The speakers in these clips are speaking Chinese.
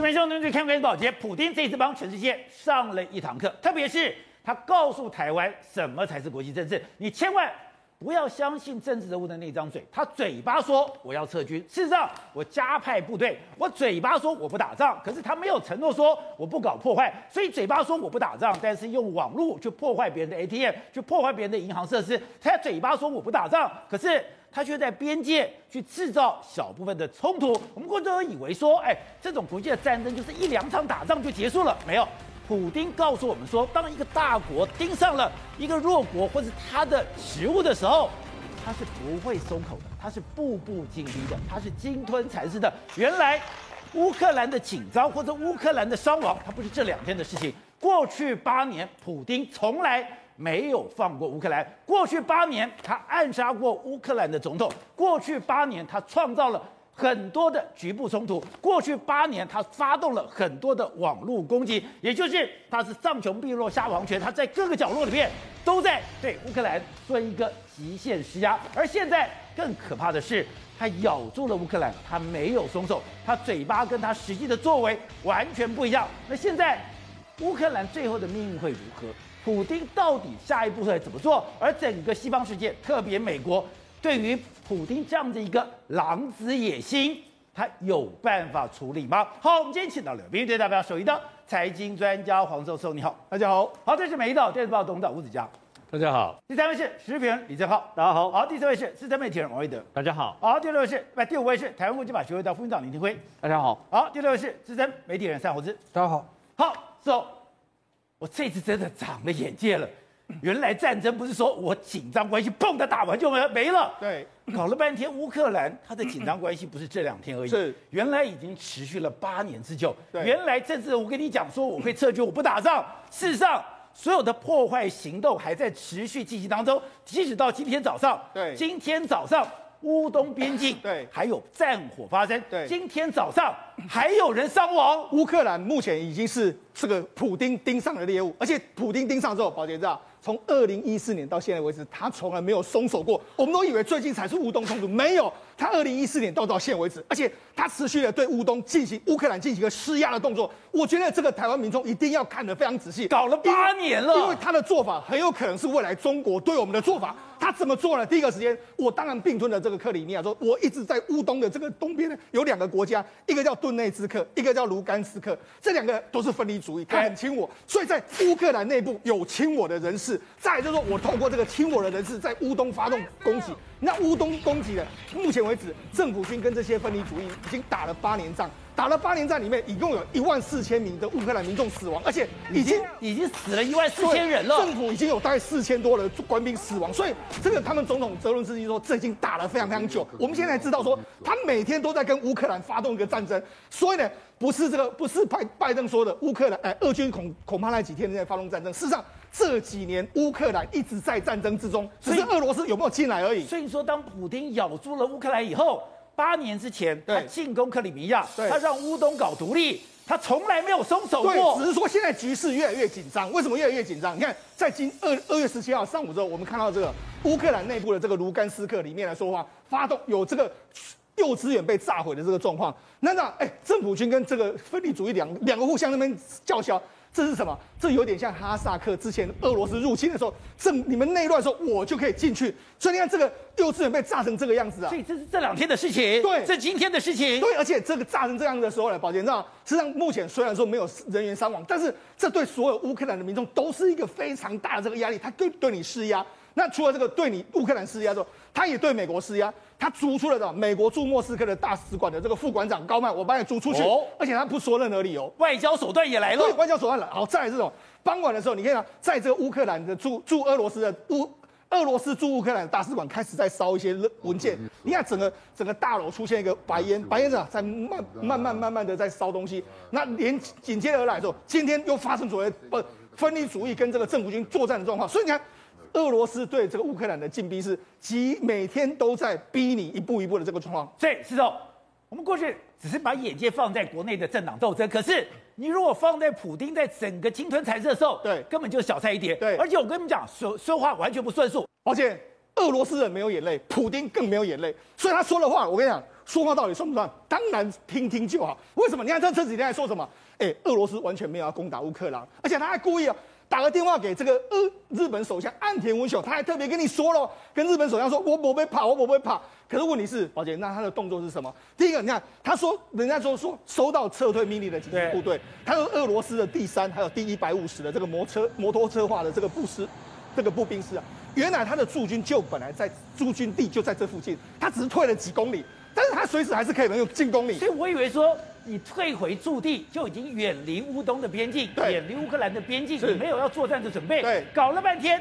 这边兄弟们看关系保洁，普丁这次帮全世界上了一堂课，特别是他告诉台湾什么才是国际政治，你千万。不要相信政治人物的那张嘴，他嘴巴说我要撤军，事实上我加派部队，我嘴巴说我不打仗，可是他没有承诺说我不搞破坏，所以嘴巴说我不打仗，但是用网络去破坏别人的 ATM，去破坏别人的银行设施。他嘴巴说我不打仗，可是他却在边界去制造小部分的冲突。我们过去都以为说，哎，这种国际的战争就是一两场打仗就结束了，没有。普丁告诉我们说，当一个大国盯上了一个弱国或是他的食物的时候，他是不会松口的，他是步步紧逼的，他是鲸吞蚕食的。原来乌克兰的紧张或者乌克兰的伤亡，它不是这两天的事情。过去八年，普丁从来没有放过乌克兰。过去八年，他暗杀过乌克兰的总统。过去八年，他创造了。很多的局部冲突，过去八年他发动了很多的网络攻击，也就是他是上穷碧落下黄泉，他在各个角落里面都在对乌克兰做一个极限施压。而现在更可怕的是，他咬住了乌克兰，他没有松手，他嘴巴跟他实际的作为完全不一样。那现在乌克兰最后的命运会如何？普京到底下一步会怎么做？而整个西方世界，特别美国。对于普京这样的一个狼子野心，他有办法处理吗？好，我们今天请到了美国代表首席的财经专家黄教授，你好，大家好。好，这是美一岛电视报董事长吴子嘉，大家好。第三位是时事评论李正浩，大家好。好，第四位是资深媒体人王维德，大家好。好，第六位是，第五位是台湾国际法学会的副院长林廷辉，大家好。好，第六位是资深媒体人赛博之，大家好。好，走，我这次真的长了眼界了。原来战争不是说我紧张关系砰的打完就没没了，对，搞了半天乌克兰它的紧张关系不是这两天而已，是。原来已经持续了八年之久。对，原来这次我跟你讲说我会撤军，我不打仗，事实上所有的破坏行动还在持续进行当中，即使到今天早上，对，今天早上乌东边境对。还有战火发生，对，今天早上还有人伤亡。乌克兰目前已经是这个普丁盯上的猎物，而且普丁盯上之后，宝杰知道。从二零一四年到现在为止，他从来没有松手过。我们都以为最近才是乌东冲突，没有。他二零一四年到到现在为止，而且他持续的对乌东进行乌克兰进行一个施压的动作。我觉得这个台湾民众一定要看得非常仔细。搞了八年了，因为他的做法很有可能是未来中国对我们的做法。他怎么做呢？第一个时间，我当然并吞了这个克里米亚，说我一直在乌东的这个东边呢，有两个国家，一个叫顿内兹克，一个叫卢甘斯克，这两个都是分离主义，他很亲我，所以在乌克兰内部有亲我的人士。再来就是说我透过这个亲我的人士在乌东发动攻击，那乌东攻击的，目前为止政府军跟这些分离主义已经打了八年仗。打了八年战里面，一共有一万四千名的乌克兰民众死亡，而且已经已经死了一万四千人了。政府已经有大概四千多的官兵死亡，所以这个他们总统泽伦斯基说，这已经打了非常非常久。我们现在知道说，他每天都在跟乌克兰发动一个战争，所以呢，不是这个不是拜拜登说的乌克兰哎，俄军恐恐怕那几天在发动战争。事实上这几年乌克兰一直在战争之中，只是俄罗斯有没有进来而已。所以说，当普京咬住了乌克兰以后。八年之前，他进攻克里米亚，他让乌东搞独立，他从来没有松手过。对，只是说现在局势越来越紧张。为什么越来越紧张？你看，在今二二月十七号上午之后，我们看到这个乌克兰内部的这个卢甘斯克里面来说话，发动有这个幼稚园被炸毁的这个状况。那那哎，政府军跟这个分离主义两两个互相那边叫嚣。这是什么？这有点像哈萨克之前俄罗斯入侵的时候，正你们内乱的时候，我就可以进去。所以你看，这个幼稚园被炸成这个样子啊！所以这是这两天的事情，对，这今天的事情，对。而且这个炸成这样的时候呢，宝杰，你知道，实际上目前虽然说没有人员伤亡，但是这对所有乌克兰的民众都是一个非常大的这个压力，他对对你施压。那除了这个对你乌克兰施压之后，他也对美国施压。他逐出了的美国驻莫斯科的大使馆的这个副馆长高曼，我把你逐出去，哦、而且他不说任何理由，外交手段也来了。对，外交手段来。好，再来这种傍晚的时候，你看到在这个乌克兰的驻驻俄罗斯的乌俄罗斯驻乌克兰的大使馆开始在烧一些文件。你看整个整个大楼出现一个白烟，白烟啊在慢慢慢慢慢的在烧东西。那连紧接而来的时候，今天又发生所谓不分离主义跟这个政府军作战的状况。所以你看。俄罗斯对这个乌克兰的进逼是，几每天都在逼你一步一步的这个状况。所以，是说，我们过去只是把眼界放在国内的政党斗争，可是你如果放在普丁在整个侵吞蚕食的时候，对，根本就是小菜一碟。对，而且我跟你们讲，说说话完全不算数。而且俄罗斯人没有眼泪，普丁更没有眼泪，所以他说的话，我跟你讲。说话到底算不算？当然听听就好。为什么？你看这这几天还说什么？哎，俄罗斯完全没有要攻打乌克兰，而且他还故意啊。打个电话给这个日日本首相岸田文雄，他还特别跟你说了，跟日本首相说，我不会跑，我不会跑。可是问题是，宝姐，那他的动作是什么？第一个，你看，他说，人家说说收到撤退命令的紧急部队，他说俄罗斯的第三还有第一百五十的这个摩车摩托车化的这个步师，这个步兵师啊，原来他的驻军就本来在驻军地就在这附近，他只是退了几公里，但是他随时还是可以能有进攻你。所以我以为说。你退回驻地就已经远离乌东的边境，远离乌克兰的边境，你没有要作战的准备。对，搞了半天，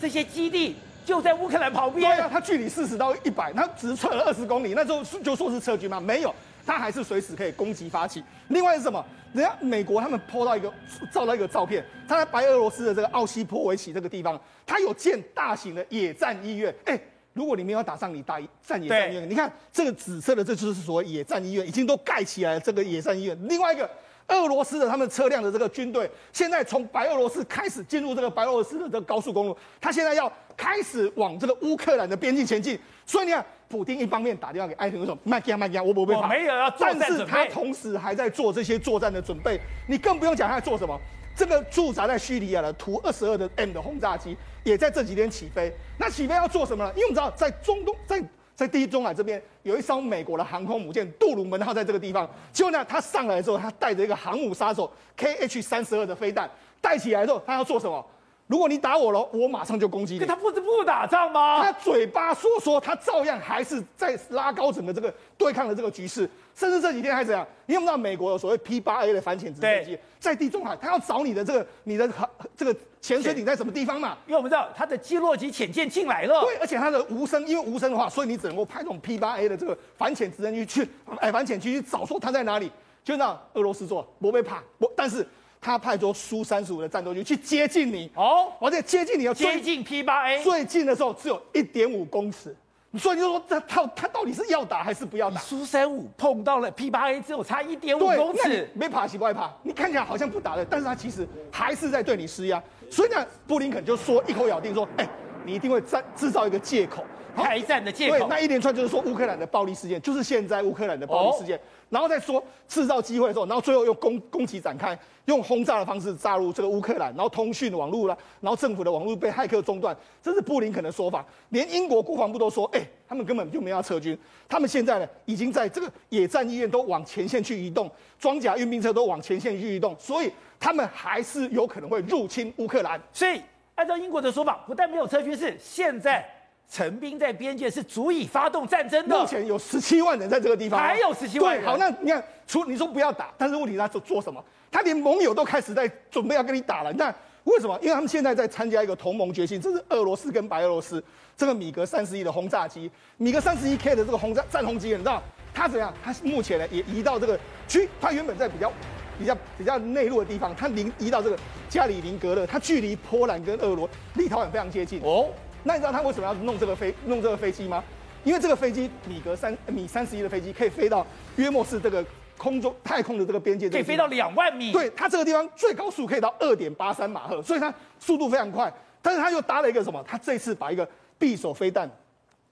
这些基地就在乌克兰旁边。对啊，它距离四十到一百，它只撤了二十公里，那时候就说是撤军吗？没有，它还是随时可以攻击发起。另外是什么？人家美国他们 po 到一个照到一个照片，他在白俄罗斯的这个奥西波维奇这个地方，他有建大型的野战医院。哎。如果你没有打上，你打战野战医院，你看这个紫色的，这就是所谓野战医院，已经都盖起来了。这个野战医院，另外一个俄罗斯的他们车辆的这个军队，现在从白俄罗斯开始进入这个白俄罗斯的这个高速公路，他现在要开始往这个乌克兰的边境前进。所以你看，普京一方面打电话给艾特，说慢点慢点，我不会怕，没有要作战准备，但是他同时还在做这些作战的准备。你更不用讲他在做什么。这个驻扎在叙利亚的图二十二的 M 的轰炸机也在这几天起飞。那起飞要做什么呢？因为我们知道，在中东，在在地中海这边有一艘美国的航空母舰杜鲁门号在这个地方。结果呢，他上来之后，他带着一个航母杀手 KH 三十二的飞弹带起来之后，他要做什么？如果你打我了，我马上就攻击你。他不是不打仗吗？他嘴巴说说，他照样还是在拉高整个这个对抗的这个局势。甚至这几天还怎样？你有没有知道美国有所谓 P 八 A 的反潜直升机在地中海，他要找你的这个你的这个潜水艇在什么地方嘛？因为我们知道他的基洛级潜舰进来了。对，而且他的无声，因为无声的话，所以你只能够派这种 P 八 A 的这个反潜直升机去哎反潜机去找说他在哪里。就让俄罗斯做，不被怕，不，但是。他派出苏三十五的战斗机去接近你哦，而且接近你要接近 P 八 A，最近的时候只有一点五公尺，所以你就说这他他到底是要打还是不要打？苏三五碰到了 P 八 A，只有差一点五公尺，没爬起不害怕？你看起来好像不打的，但是他其实还是在对你施压。所以呢，布林肯就说一口咬定说，哎，你一定会制制造一个借口，开战的借口。对，那一连串就是说乌克兰的暴力事件，就是现在乌克兰的暴力事件。哦然后再说制造机会的时候，然后最后又攻攻击展开，用轰炸的方式炸入这个乌克兰，然后通讯网络了，然后政府的网络被骇客中断，这是布林肯的说法。连英国国防部都说，哎，他们根本就没有要撤军，他们现在呢已经在这个野战医院都往前线去移动，装甲运兵车都往前线去移动，所以他们还是有可能会入侵乌克兰。所以按照英国的说法，不但没有撤军，是现在。陈兵在边界是足以发动战争的。目前有十七万人在这个地方，还有十七万人。对，好，那你看，除你说不要打，但是问题他做做什么？他连盟友都开始在准备要跟你打了。那为什么？因为他们现在在参加一个同盟决心，这是俄罗斯跟白俄罗斯这个米格三十一的轰炸机，米格三十一 K 的这个轰炸战轰机，你知道它怎样？它目前呢也移到这个区，它原本在比较比较比较内陆的地方，它移移到这个加里宁格勒，它距离波兰跟俄罗立陶宛非常接近哦。那你知道他为什么要弄这个飞弄这个飞机吗？因为这个飞机米格三米三十一的飞机可以飞到约莫是这个空中太空的这个边界，可以飞到两万米。对，它这个地方最高速可以到二点八三马赫，所以它速度非常快。但是它又搭了一个什么？它这次把一个匕首飞弹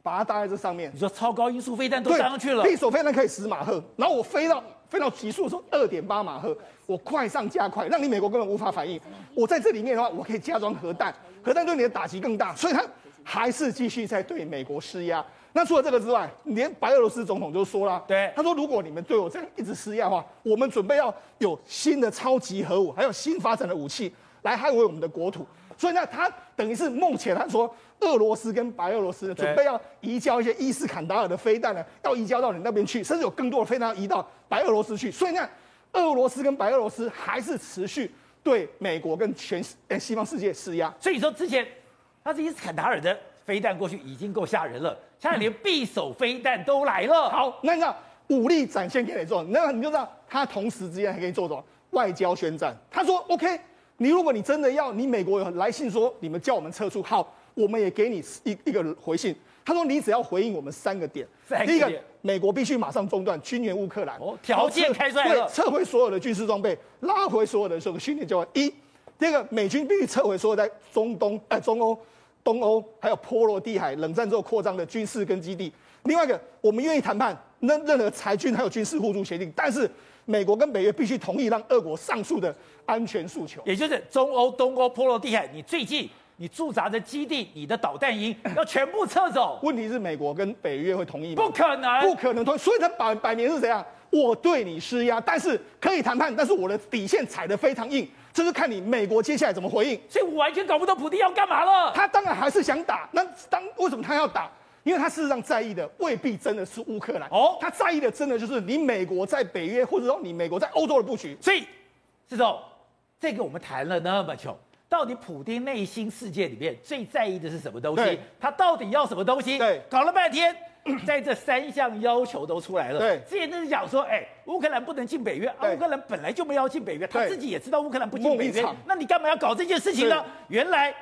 把它搭在这上面。你说超高音速飞弹都搭上去了？匕首飞弹可以十马赫，然后我飞到飞到极速的时候二点八马赫，我快上加快，让你美国根本无法反应。我在这里面的话，我可以加装核弹，核弹对你的打击更大，所以它。还是继续在对美国施压。那除了这个之外，连白俄罗斯总统就说了，对，他说如果你们对我这样一直施压的话，我们准备要有新的超级核武，还有新发展的武器来捍卫我们的国土。所以呢，他等于是目前他说，俄罗斯跟白俄罗斯准备要移交一些伊斯坎达尔的飞弹呢，要移交到你那边去，甚至有更多的飞弹要移到白俄罗斯去。所以呢，俄罗斯跟白俄罗斯还是持续对美国跟全诶西方世界施压。所以说之前。他是伊斯坎达尔的飞弹过去已经够吓人了，现在连匕首飞弹都来了。好，那你知道武力展现给你做，那你就知道他同时之间还可以做什么外交宣战。他说：“OK，你如果你真的要，你美国有来信说你们叫我们撤出，好，我们也给你一一个回信。他说你只要回应我们三个点，个点第一个，美国必须马上中断军援乌克兰，哦，条件开出来了，撤回所有的军事装备，拉回所有的这个训练教官。一，第二个，美军必须撤回所有在中东、呃中欧。”东欧还有波罗的海冷战之后扩张的军事跟基地，另外一个，我们愿意谈判，任任何裁军还有军事互助协定，但是美国跟北约必须同意让俄国上述的安全诉求，也就是中欧、东欧、波罗的海，你最近你驻扎的基地、你的导弹营要全部撤走。问题是美国跟北约会同意吗？不可能，不可能同意。所以他摆摆明是怎样？我对你施压，但是可以谈判，但是我的底线踩得非常硬，这是看你美国接下来怎么回应。所以我完全搞不懂普京要干嘛了。他当然还是想打，那当为什么他要打？因为他事实上在意的未必真的是乌克兰哦，他在意的真的就是你美国在北约或者说你美国在欧洲的布局。所以，施总，这个我们谈了那么久，到底普丁内心世界里面最在意的是什么东西？他到底要什么东西？对，搞了半天。在这三项要求都出来了，对，之前就是讲说，哎，乌克兰不能进北约，啊，乌克兰本来就没有要进北约，他自己也知道乌克兰不进北约，那你干嘛要搞这件事情呢？原来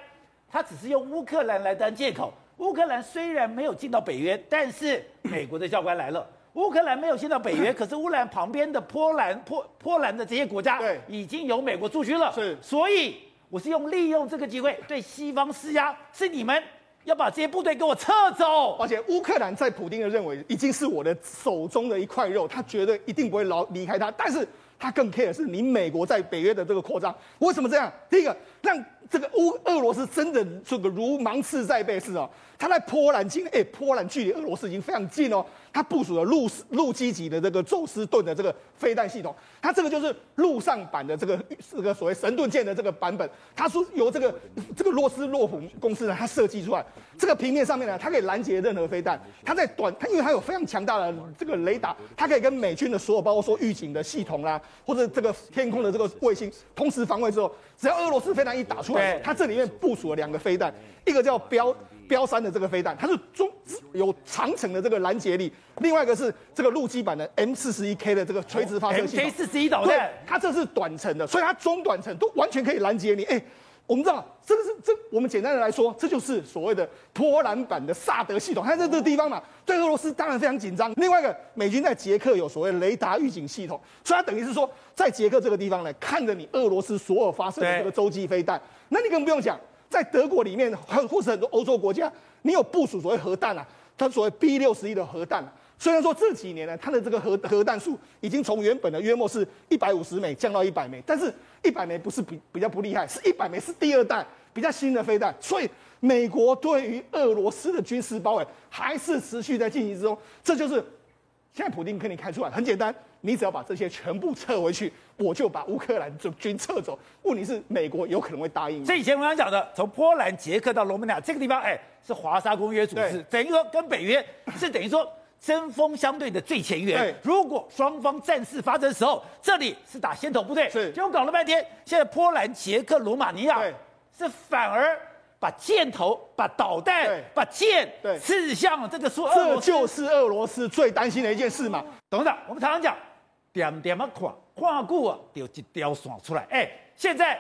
他只是用乌克兰来当借口。乌克兰虽然没有进到北约，但是美国的教官来了，乌克兰没有进到北约，可是乌克兰旁边的波兰、波波兰的这些国家，对，已经有美国驻军了，是，所以我是用利用这个机会对西方施压，是你们。要把这些部队给我撤走，而且乌克兰在普京的认为已经是我的手中的一块肉，他绝对一定不会老离开他。但是他更 care 的是你美国在北约的这个扩张，为什么这样？第一个，让这个乌俄罗斯真的这个如芒刺在背是哦，他在波兰境，哎，波兰距离俄罗斯已经非常近哦。它部署了陆陆基级的这个宙斯盾的这个飞弹系统，它这个就是陆上版的这个这个所谓神盾舰的这个版本，它是由这个这个洛斯洛普公司呢，它设计出来。这个平面上面呢，它可以拦截任何飞弹。它在短，它因为它有非常强大的这个雷达，它可以跟美军的所有，包括说预警的系统啦，或者这个天空的这个卫星同时防卫之后，只要俄罗斯飞弹一打出来，它这里面部署了两个飞弹，一个叫标。标三的这个飞弹，它是中有长程的这个拦截力，另外一个是这个陆基版的 M 四十一 K 的这个垂直发射系统。M 四十一导弹，它这是短程的，所以它中短程都完全可以拦截你。哎，我们知道这个是这，我们简单的来说，这就是所谓的波兰版的萨德系统。它在这个地方嘛，对俄罗斯当然非常紧张。另外一个，美军在捷克有所谓雷达预警系统，所以它等于是说，在捷克这个地方呢，看着你俄罗斯所有发射的这个洲际飞弹，那你更不用讲。在德国里面，还有或是很多欧洲国家，你有部署所谓核弹啊，它所谓 B 六十一的核弹啊。虽然说这几年呢，它的这个核核弹数已经从原本的约莫是一百五十枚降到一百枚，但是一百枚不是比比较不厉害，是一百枚是第二代比较新的飞弹。所以美国对于俄罗斯的军事包围还是持续在进行之中。这就是现在普丁跟你开出来，很简单。你只要把这些全部撤回去，我就把乌克兰这军撤走。问题是美国有可能会答应吗？这以前我刚刚讲的，从波兰、捷克到罗马尼亚这个地方，哎，是华沙公约组织，等于说跟北约是等于说针锋相对的最前沿。如果双方战事发生的时候，这里是打先头部队，是结果搞了半天，现在波兰、捷克、罗马尼亚是反而把箭头、把导弹、把箭刺向这个说，这就是俄罗斯最担心的一件事嘛。董事长，我们常常讲。点点啊，看，看过啊，就一条线出来。哎、欸，现在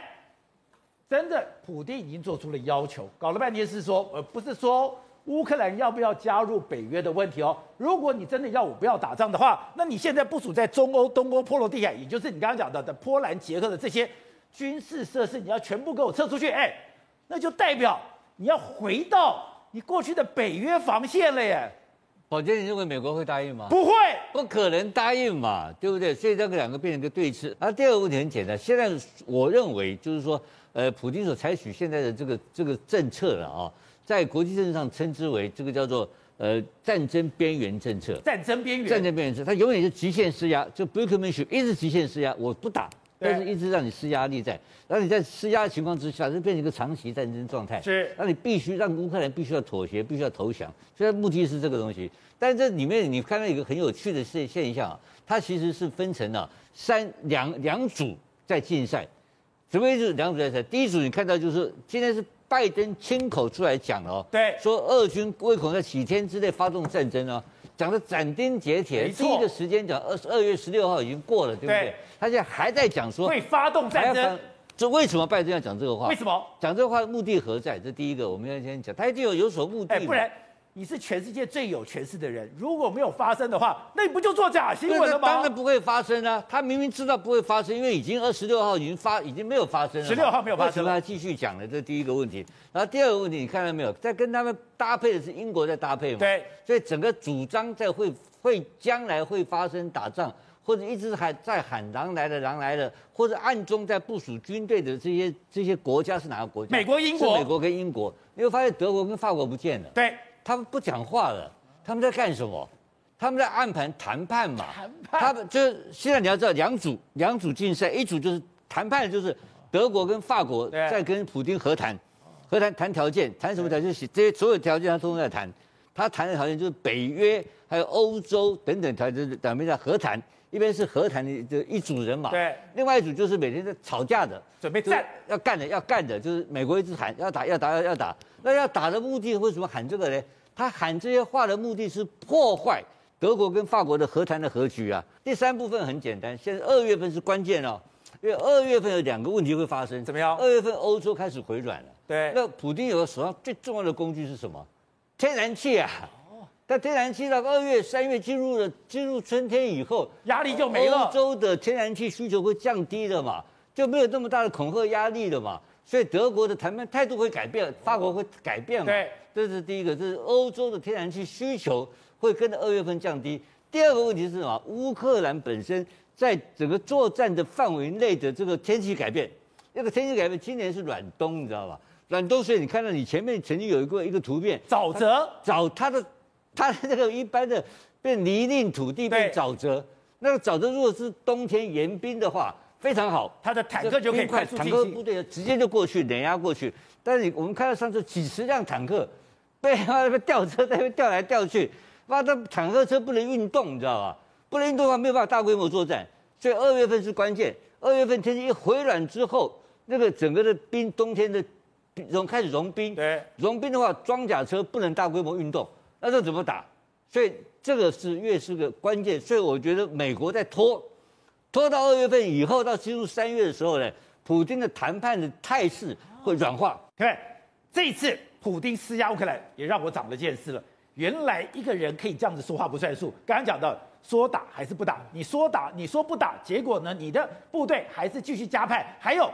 真的，普丁已经做出了要求，搞了半天是说，呃，不是说乌克兰要不要加入北约的问题哦。如果你真的要我不要打仗的话，那你现在部署在中欧、东欧、波罗的海，也就是你刚刚讲到的波兰、捷克的这些军事设施，你要全部给我撤出去。哎、那就代表你要回到你过去的北约防线了耶。宝杰，你认为美国会答应吗？不会，不可能答应嘛，对不对？所以这个两个变成一个对峙。而第二个问题很简单，现在我认为就是说，呃，普京所采取现在的这个这个政策了啊，在国际政治上称之为这个叫做呃战争边缘政策。战争边缘。战争边缘政策，它永远是极限施压，就 brinkmanship 一直极限施压，我不打。但是一直让你施压力在，然后你在施压的情况之下，就变成一个长期战争状态。是，那你必须让乌克兰必须要妥协，必须要投降。所以目的是这个东西。但是这里面你看到一个很有趣的现现象啊，它其实是分成了三两两组在竞赛。什么意思？两组在赛。第一组你看到就是今天是拜登亲口出来讲了哦，对，说俄军为恐在几天之内发动战争呢？讲的斩钉截铁，第一个时间讲二二月十六号已经过了，对不对？对，他现在还在讲说会发动战争，这为什么拜登要讲这个话？为什么讲这个话目的何在？这第一个我们要先讲，他一定有有所目的。不然你是全世界最有权势的人，如果没有发生的话，那你不就做假新闻了吗？当然不会发生啊！他明明知道不会发生，因为已经二十六号已经发，已经没有发生了。十六号没有发生，他继续讲了，这是第一个问题。然后第二个问题，你看到没有？在跟他们搭配的是英国在搭配嘛？对。所以整个主张在会会将来会发生打仗，或者一直还在喊“狼来了，狼来了”，或者暗中在部署军队的这些这些国家是哪个国家？美国、英国。美国跟英国，你会发现德国跟法国不见了。对。他们不讲话了，他们在干什么？他们在暗盘谈判嘛。谈判。他们就是现在你要知道，两组两组竞赛，一组就是谈判，就是德国跟法国在跟普京和谈，和谈谈条件，谈什么条件？这些所有条件他都在谈。他谈的条件就是北约还有欧洲等等条件，两边在和谈。一边是和谈的这一组人马，对。另外一组就是每天在吵架的，准备战要干的要干的，就是美国一直喊要打要打要要打。那要打的目的为什么喊这个呢？他喊这些话的目的是破坏德国跟法国的和谈的和局啊。第三部分很简单，现在二月份是关键哦，因为二月份有两个问题会发生。怎么样？二月份欧洲开始回软了。对。那普京有个手上最重要的工具是什么？天然气啊。但天然气到二月、三月进入了进入春天以后，压力就没了。欧洲的天然气需求会降低的嘛，就没有那么大的恐吓压力了嘛。所以德国的谈判态度会改变，法国会改变嘛。对，这是第一个，这是欧洲的天然气需求会跟着二月份降低。第二个问题是什么？乌克兰本身在整个作战的范围内的这个天气改变，那个天气改变，今年是暖冬，你知道吧？暖冬，所以你看到你前面曾经有一个一个图片，沼泽，沼它的。它的这个一般的变泥泞土地变沼泽，那个沼泽如果是冬天严冰的话，非常好，它的坦克就可以快速，坦克部队直接就过去碾压过去。但是你我们看到上次几十辆坦克被 那边吊车在那边吊来吊去，哇，那坦克车不能运动，你知道吧？不能运动的话没有办法大规模作战，所以二月份是关键。二月份天气一回暖之后，那个整个的冰冬天的融开始融冰，对，融冰的话装甲车不能大规模运动。那这怎么打？所以这个是越是个关键。所以我觉得美国在拖，拖到二月份以后，到进入三月的时候呢，普丁的谈判的态势会软化。对，这一次普丁施压乌克兰，也让我长了见识了。原来一个人可以这样子说话不算数。刚刚讲到说打还是不打，你说打，你说不打，结果呢，你的部队还是继续加派，还有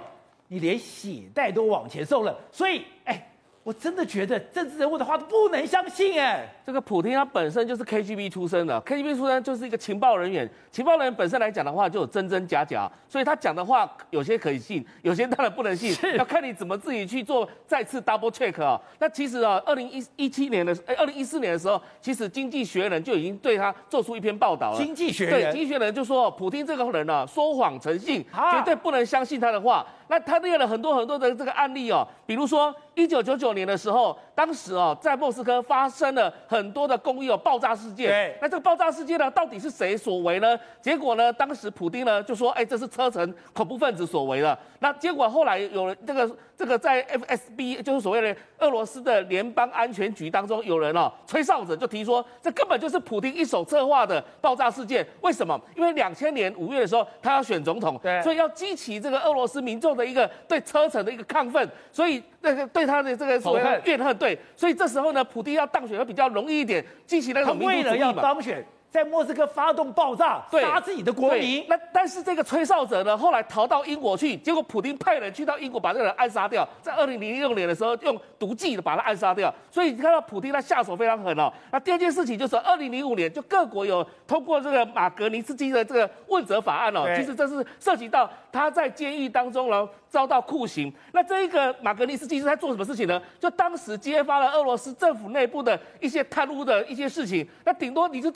你连血袋都往前送了。所以，哎。我真的觉得政治人物的话都不能相信哎！这个普京他本身就是 KGB 出身的，KGB 出身就是一个情报人员，情报人员本身来讲的话就有真真假假，所以他讲的话有些可以信，有些当然不能信，要看你怎么自己去做再次 double check 啊。那其实啊，二零一一七年的哎，二零一四年的时候，其实《经济学人》就已经对他做出一篇报道了。经济学人对，经济学人就说，普京这个人呢、啊，说谎成性，绝对不能相信他的话。那他列了很多很多的这个案例哦，比如说一九九九年的时候，当时哦在莫斯科发生了很多的公寓有爆炸事件。对。那这个爆炸事件呢，到底是谁所为呢？结果呢，当时普丁呢就说，哎，这是车臣恐怖分子所为的。那结果后来有了这个这个在 FSB 就是所谓的俄罗斯的联邦安全局当中有人哦吹哨子就提说，这根本就是普京一手策划的爆炸事件。为什么？因为两千年五月的时候他要选总统，对，所以要激起这个俄罗斯民众的一个对车臣的一个亢奋，所以那个对他的这个所谓的怨恨，对，所以这时候呢，普京要当选会比较容易一点，激起那种民族主义嘛。他为了要当选。在莫斯科发动爆炸，杀自己的国民。那但是这个吹哨者呢，后来逃到英国去，结果普丁派人去到英国把这个人暗杀掉。在二零零六年的时候，用毒剂的把他暗杀掉。所以你看到普丁他下手非常狠哦。那第二件事情就是二零零五年，就各国有通过这个马格尼斯基的这个问责法案哦。其实这是涉及到他在监狱当中呢遭到酷刑。那这一个马格尼斯基是在做什么事情呢？就当时揭发了俄罗斯政府内部的一些贪污的一些事情。那顶多你是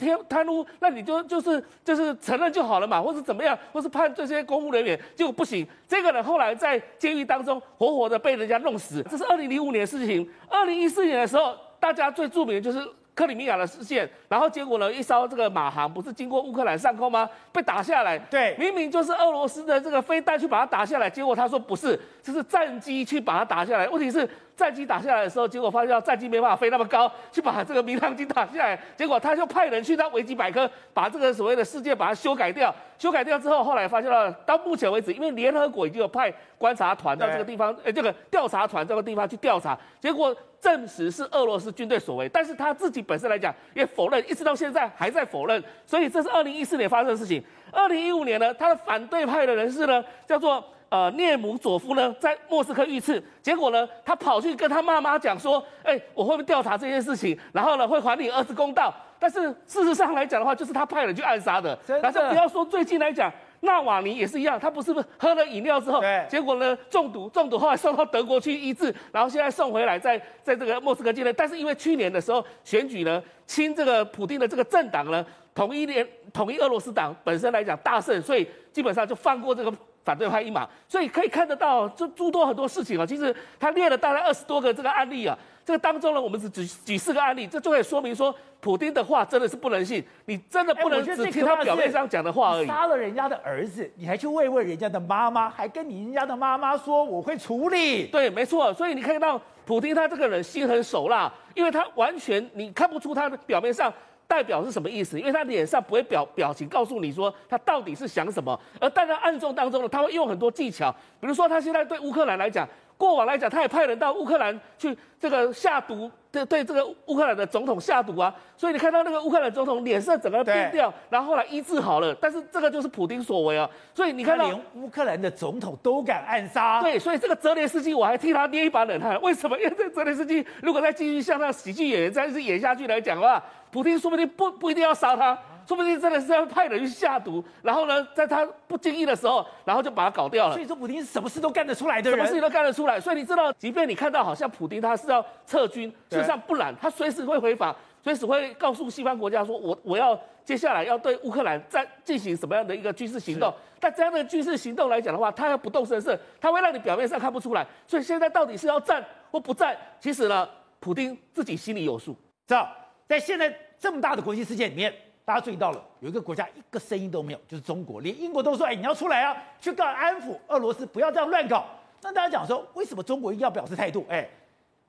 那你就就是就是承认就好了嘛，或是怎么样，或是判这些公务人员，结果不行。这个人后来在监狱当中活活的被人家弄死，这是二零零五年的事情。二零一四年的时候，大家最著名的就是克里米亚的事件，然后结果呢，一艘这个马航不是经过乌克兰上空吗？被打下来，对，明明就是俄罗斯的这个飞弹去把它打下来，结果他说不是，这是战机去把它打下来。问题是。战机打下来的时候，结果发现到战机没办法飞那么高，去把这个民航机打下来，结果他就派人去到维基百科把这个所谓的事件把它修改掉。修改掉之后，后来发现了，到目前为止，因为联合国已经有派观察团到这个地方，呃，这个调查团这个地方去调查，结果证实是俄罗斯军队所为，但是他自己本身来讲也否认，一直到现在还在否认。所以这是二零一四年发生的事情。二零一五年呢，他的反对派的人士呢，叫做。呃，涅姆佐夫呢，在莫斯科遇刺，结果呢，他跑去跟他妈妈讲说，哎、欸，我会不会调查这件事情，然后呢，会还你儿子公道。但是事实上来讲的话，就是他派人去暗杀的。然后不要说最近来讲，纳瓦尼也是一样，他不是不是喝了饮料之后，结果呢中毒，中毒后来送到德国去医治，然后现在送回来在在这个莫斯科境内。但是因为去年的时候选举呢，亲这个普丁的这个政党呢，统一联统一俄罗斯党本身来讲大胜，所以基本上就放过这个。反对派一马，所以可以看得到，这诸多很多事情啊。其实他列了大概二十多个这个案例啊，这个当中呢，我们只举举四个案例，这就可以说明说，普丁的话真的是不能信，你真的不能只听他表面上讲的话而已。杀了人家的儿子，你还去慰问人家的妈妈，还跟你人家的妈妈说我会处理。对，没错。所以你看到普丁他这个人心狠手辣，因为他完全你看不出他的表面上。代表是什么意思？因为他脸上不会表表情告诉你说他到底是想什么，而但在暗中当中呢，他会用很多技巧，比如说他现在对乌克兰来讲，过往来讲他也派人到乌克兰去这个下毒。对对，这个乌克兰的总统下毒啊，所以你看到那个乌克兰总统脸色整个变掉，然后后来医治好了，但是这个就是普丁所为啊，所以你看到连乌克兰的总统都敢暗杀，对，所以这个泽连斯基我还替他捏一把冷汗，为什么？因为这个泽连斯基如果再继续像那喜剧演员这样子演下去来讲的话，普丁说不定不不一定要杀他。说不定真的是要派人去下毒，然后呢，在他不经意的时候，然后就把他搞掉了。所以说，普丁是什么事都干得出来的人，什么事情都干得出来。所以你知道，即便你看到好像普丁他是要撤军，事实上不然，他随时会回访，随时会告诉西方国家说，我我要接下来要对乌克兰再进行什么样的一个军事行动。但这样的军事行动来讲的话，他要不动声色，他会让你表面上看不出来。所以现在到底是要战或不战，其实呢，普丁自己心里有数。知道，在现在这么大的国际事件里面。大家注意到了，有一个国家一个声音都没有，就是中国，连英国都说：“哎，你要出来啊，去干安抚俄罗斯，不要这样乱搞。”那大家讲说，为什么中国一定要表示态度？哎，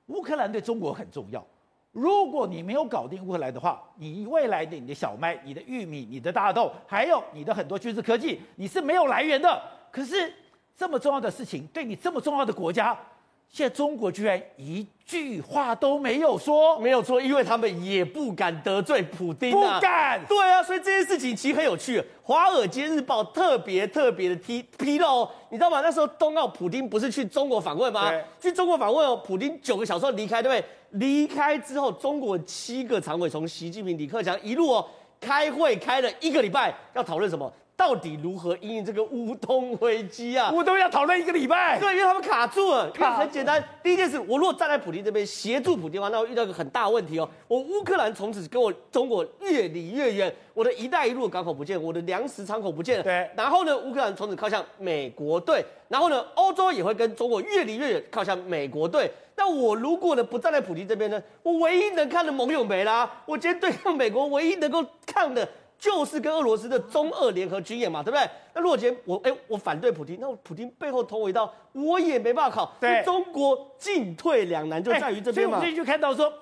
乌克兰对中国很重要。如果你没有搞定乌克兰的话，你未来的你的小麦、你的玉米、你的大豆，还有你的很多军事科技，你是没有来源的。可是这么重要的事情，对你这么重要的国家。现在中国居然一句话都没有说，没有错，因为他们也不敢得罪普丁啊，不敢。对啊，所以这件事情其实很有趣。《华尔街日报》特别特别的披披露哦，你知道吗？那时候冬奥普丁不是去中国访问吗？去中国访问哦，普丁九个小时后离开，对不对？离开之后，中国七个常委从习近平、李克强一路哦开会开了一个礼拜，要讨论什么？到底如何因应这个乌东危机啊？乌东要讨论一个礼拜。对，因为他们卡住了。卡很简单，第一件事，我如果站在普京这边协助普京的话，那我遇到一个很大的问题哦。我乌克兰从此跟我中国越离越远，我的一带一路的港口不见，我的粮食仓口不见了。对。然后呢，乌克兰从此靠向美国队，然后呢，欧洲也会跟中国越离越远，靠向美国队。那我如果呢不站在普京这边呢，我唯一能看的盟友没啦。我今天对抗美国，唯一能够抗的。就是跟俄罗斯的中俄联合军演嘛，对不对？那如果今天我哎、欸，我反对普京，那我普京背后捅我一刀，我也没办法考。对，中国进退两难就在于这边嘛。所以我们就看到说，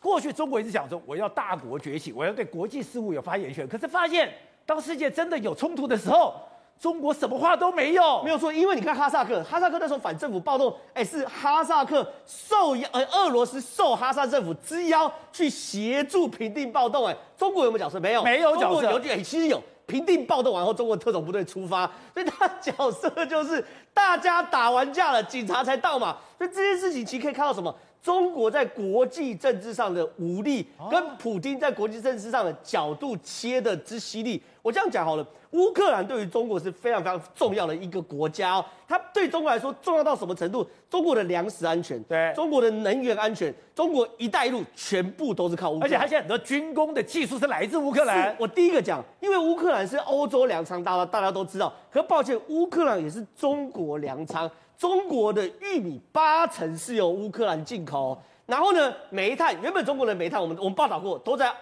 过去中国一直讲说我要大国崛起，我要对国际事务有发言权，可是发现当世界真的有冲突的时候。中国什么话都没有，没有说，因为你看哈萨克，哈萨克那时候反政府暴动，哎，是哈萨克受邀，呃，俄罗斯受哈萨政府之邀去协助平定暴动，哎，中国有没有角色？没有，没有角色。有，哎，其实有，平定暴动完后，中国特种部队出发，所以他角色就是大家打完架了，警察才到嘛。所以这件事情其实可以看到什么？中国在国际政治上的无力，跟普京在国际政治上的角度切的之犀利。我这样讲好了。乌克兰对于中国是非常非常重要的一个国家哦，它对中国来说重要到什么程度？中国的粮食安全，对，中国的能源安全，中国一带一路全部都是靠乌克兰，而且它现在很多军工的技术是来自乌克兰。我第一个讲，因为乌克兰是欧洲粮仓，大家大家都知道。可抱歉，乌克兰也是中国粮仓，中国的玉米八成是由乌克兰进口。然后呢，煤炭原本中国的煤炭，我们我们报道过，都在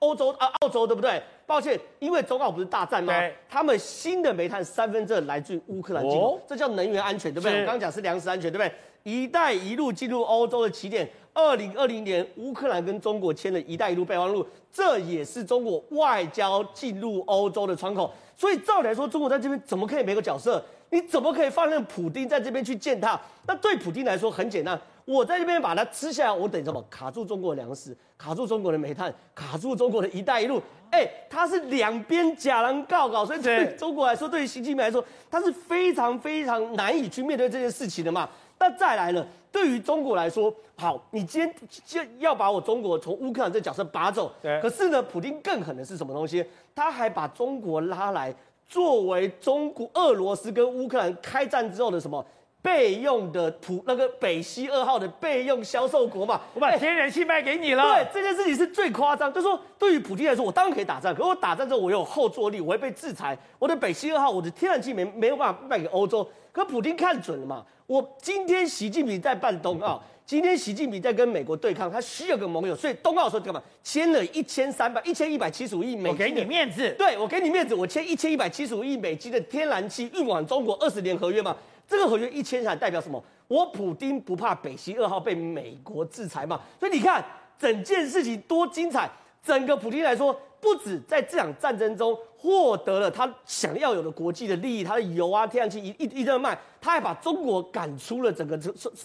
欧洲啊澳洲，对不对？抱歉，因为中澳不是大战吗？他们新的煤炭三分之二来自于乌克兰进口，哦这叫能源安全，对不对？我刚刚讲是粮食安全，对不对？一带一路进入欧洲的起点，二零二零年乌克兰跟中国签了一带一路备忘录，这也是中国外交进入欧洲的窗口。所以照理来说，中国在这边怎么可以没个角色？你怎么可以放任普丁在这边去践踏？那对普丁来说很简单，我在这边把它吃下来，我等于什么？卡住中国的粮食，卡住中国的煤炭，卡住中国的一带一路。哎，他是两边假狼告告，所以对中国来说，对于习近平来说，他是非常非常难以去面对这件事情的嘛。那再来了，对于中国来说，好，你今天就要把我中国从乌克兰这角色拔走。对。可是呢，普京更狠的是什么东西？他还把中国拉来。作为中国、俄罗斯跟乌克兰开战之后的什么备用的普那个北溪二号的备用销售国嘛，我把天然气卖给你了。对，这件事情是最夸张，就是说对于普京来说，我当然可以打仗，可是我打仗之后我有后坐力，我会被制裁。我的北溪二号，我的天然气没没有办法卖给欧洲，可普京看准了嘛，我今天习近平在办冬奥。今天习近平在跟美国对抗，他需要个盟友，所以冬奥的时候干嘛？签了一千三百、一千一百七十五亿美金。我给你面子，对，我给你面子，我签一千一百七十五亿美金的天然气运往中国二十年合约嘛。这个合约一签下来代表什么？我普丁不怕北溪二号被美国制裁嘛？所以你看整件事情多精彩，整个普丁来说。不止在这场战争中获得了他想要有的国际的利益，他的油啊、天然气一一一直卖，他还把中国赶出了整个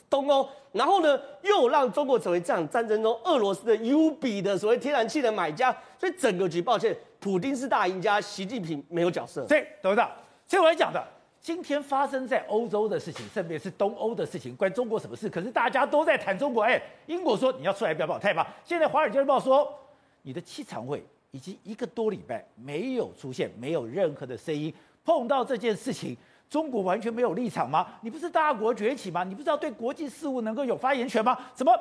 东欧，然后呢，又让中国成为这场战争中俄罗斯的优比的所谓天然气的买家，所以整个局，抱歉，普丁是大赢家，习近平没有角色。所以董事长，所以我讲的，今天发生在欧洲的事情，特别是东欧的事情，关中国什么事？可是大家都在谈中国，哎，英国说你要出来表表态吧，现在《华尔街日报》说你的七常会。已经一个多礼拜没有出现，没有任何的声音。碰到这件事情，中国完全没有立场吗？你不是大国崛起吗？你不知道对国际事务能够有发言权吗？怎么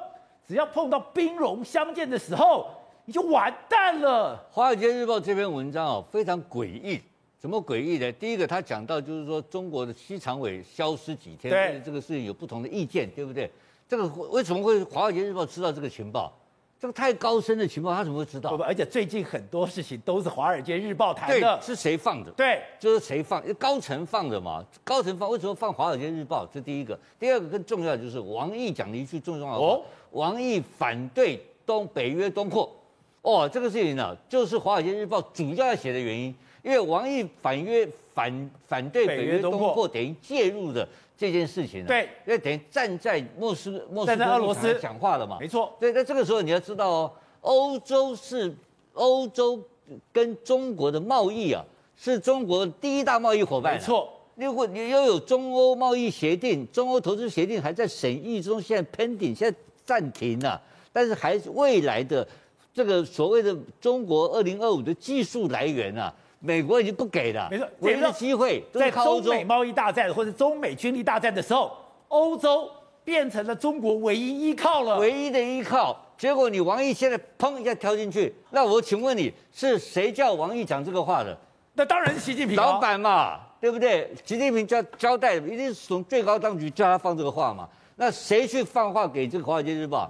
只要碰到兵戎相见的时候，你就完蛋了？《华尔街日报》这篇文章哦，非常诡异。怎么诡异呢？第一个，他讲到就是说中国的西常委消失几天，对这个事情有不同的意见，对不对？这个为什么会《华尔街日报》知道这个情报？这个太高深的情报，他怎么会知道？而且最近很多事情都是《华尔街日报》谈的。是谁放的？对，就是谁放？高层放的嘛。高层放，为什么放《华尔街日报》？这第一个。第二个更重要的就是王毅讲了一句重要的话。哦。王毅反对东北约东扩。哦，这个事情呢，就是《华尔街日报》主要要写的原因，因为王毅反约反反对北约东扩，等于介入的。这件事情啊，对，因为等于站在莫斯莫斯科俄罗斯讲话了嘛，没错。对，那这个时候你要知道哦，欧洲是欧洲跟中国的贸易啊，是中国第一大贸易伙伴。没错。如果你又有中欧贸易协定，中欧投资协定还在审议中，现在 pending，现在暂停了，啊，但是还未来的这个所谓的中国二零二五的技术来源啊。美国已经不给了，没错，唯一的机会在中美贸易大战或者中美军力大战的时候，欧洲变成了中国唯一依靠了，唯一的依靠。结果你王毅现在砰一下跳进去，那我请问你是谁叫王毅讲这个话的？那当然是习近平、哦、老板嘛，对不对？习近平交交代，一定是从最高当局叫他放这个话嘛。那谁去放话给这个《华尔街日报》？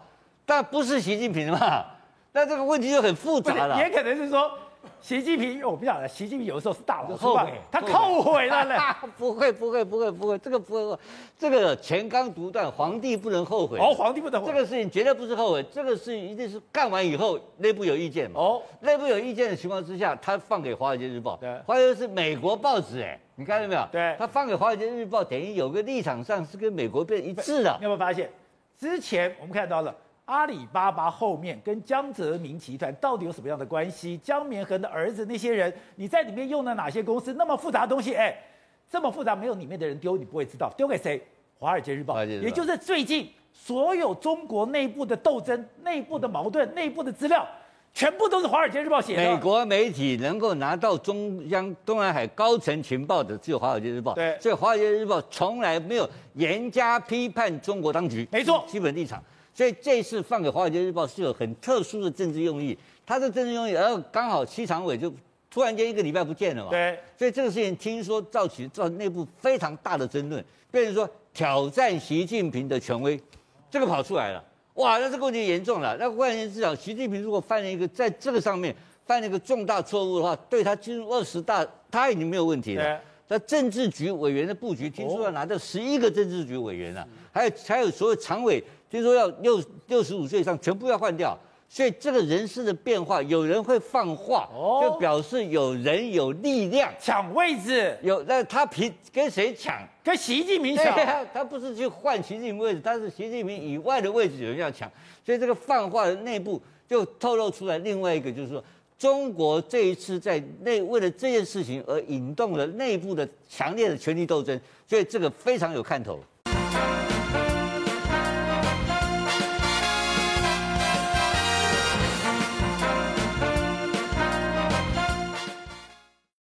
但不是习近平嘛？那这个问题就很复杂了，也可能是说。习近平，我不晓得，习近平有的时候是大佬，后悔，他后悔了呢。不会，不会，不会，不会，这个不会，这个钱刚独断，皇帝不能后悔。哦，皇帝不能后悔。这个事情绝对不是后悔，这个事情一定是干完以后内部有意见嘛。哦，内部有意见的情况之下，他放给《华尔街日报》。对，华尔街是美国报纸，哎，你看到没有？对，他放给《华尔街日报》，等于有个立场上是跟美国变一致的。你有没有发现？之前我们看到了。阿里巴巴后面跟江泽民集团到底有什么样的关系？江绵恒的儿子那些人，你在里面用了哪些公司？那么复杂的东西，哎，这么复杂，没有里面的人丢，你不会知道。丢给谁？华尔街日报。也就是最近所有中国内部的斗争、内部的矛盾、内部的资料，全部都是华尔街日报写的。美国媒体能够拿到中央东南海高层情报的，只有华尔街日报。对，所以华尔街日报从来没有严加批判中国当局。没错，基本立场。所以这次放给《华尔街日报》是有很特殊的政治用意，它的政治用意，然后刚好七常委就突然间一个礼拜不见了嘛。对。所以这个事情听说造起造成内部非常大的争论，变成说挑战习近平的权威，这个跑出来了。哇，那这个问题严重了。那换言之，讲习近平如果犯了一个在这个上面犯了一个重大错误的话，对他进入二十大，他已经没有问题了。那政治局委员的布局，听说要拿到十一个政治局委员了，还有还有所有常委，听说要六六十五岁以上全部要换掉。所以这个人事的变化，有人会放话，就表示有人有力量抢位置，有那他凭跟谁抢？跟习近平抢。他 他不是去换习近平位置，他是习近平以外的位置有人要抢。所以这个放话的内部就透露出来另外一个，就是说中国这一次在内为了这件事情而引动了内部的强烈的权力斗争，所以这个非常有看头。